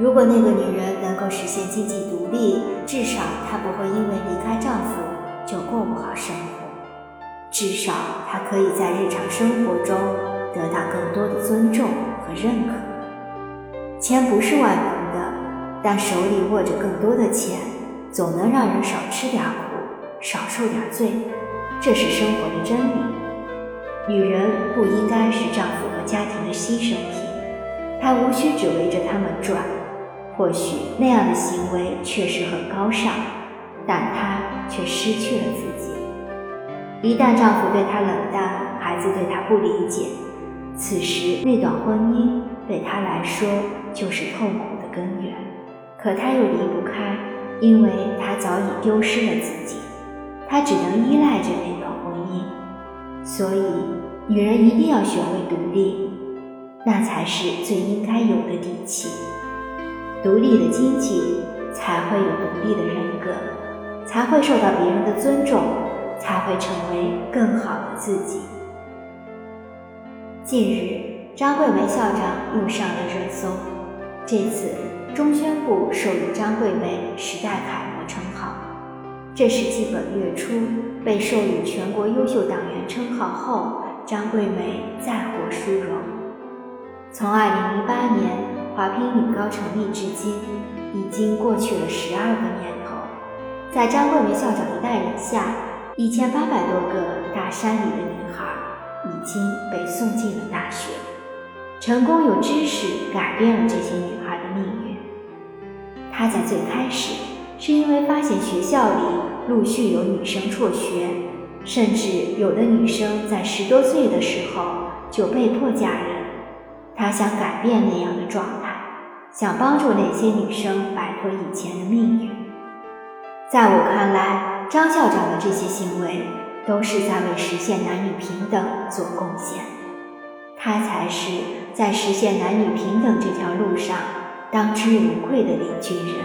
如果那个女人能够实现经济独立，至少她不会因为离开丈夫就过不好生活。至少她可以在日常生活中得到更多的尊重和认可。钱不是万能的，但手里握着更多的钱，总能让人少吃点苦，少受点罪。这是生活的真理。女人不应该是丈夫和家庭的牺牲品，她无需只围着他们转。或许那样的行为确实很高尚，但她却失去了自己。一旦丈夫对她冷淡，孩子对她不理解，此时那段婚姻对她来说就是痛苦的根源。可她又离不开，因为她早已丢失了自己，她只能依赖着那段婚姻。所以，女人一定要学会独立，那才是最应该有的底气。独立的经济，才会有独立的人格，才会受到别人的尊重，才会成为更好的自己。近日，张桂梅校长又上了热搜。这次，中宣部授予张桂梅“时代楷模”称号，这是继本月初被授予全国优秀党员称号后，张桂梅再获殊荣。从2008年。女高成立至今，已经过去了十二个年头。在张桂梅校长的带领下，一千八百多个大山里的女孩已经被送进了大学。成功有知识改变了这些女孩的命运。她在最开始是因为发现学校里陆续有女生辍学，甚至有的女生在十多岁的时候就被迫嫁人。她想改变那样的状态。想帮助那些女生摆脱以前的命运。在我看来，张校长的这些行为都是在为实现男女平等做贡献。他才是在实现男女平等这条路上当之无愧的领军人。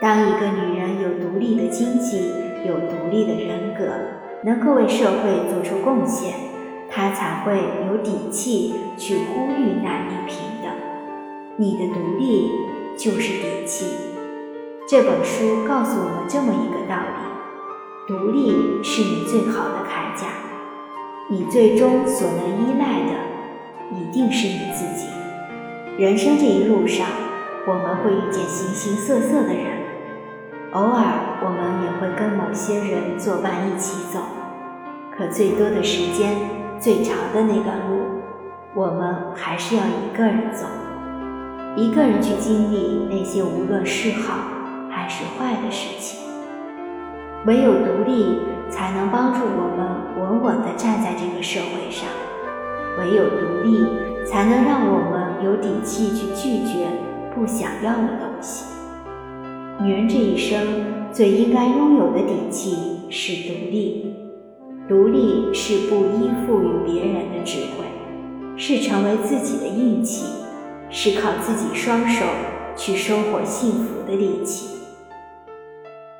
当一个女人有独立的经济，有独立的人格，能够为社会做出贡献，她才会有底气去呼吁男女平。你的独立就是底气。这本书告诉我们这么一个道理：独立是你最好的铠甲。你最终所能依赖的，一定是你自己。人生这一路上，我们会遇见形形色色的人，偶尔我们也会跟某些人作伴一起走。可最多的时间，最长的那段路，我们还是要一个人走。一个人去经历那些无论是好还是坏的事情，唯有独立才能帮助我们稳稳地站在这个社会上，唯有独立才能让我们有底气去拒绝不想要的东西。女人这一生最应该拥有的底气是独立，独立是不依附于别人的智慧，是成为自己的硬气。是靠自己双手去收获幸福的力气。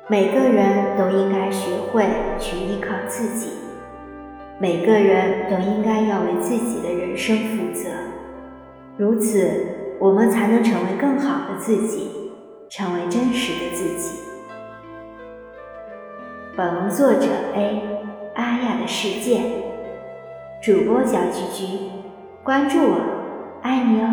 每个人都应该学会去依靠自己，每个人都应该要为自己的人生负责。如此，我们才能成为更好的自己，成为真实的自己。本文作者 A 阿亚的世界，主播小菊菊，关注我，爱你哦。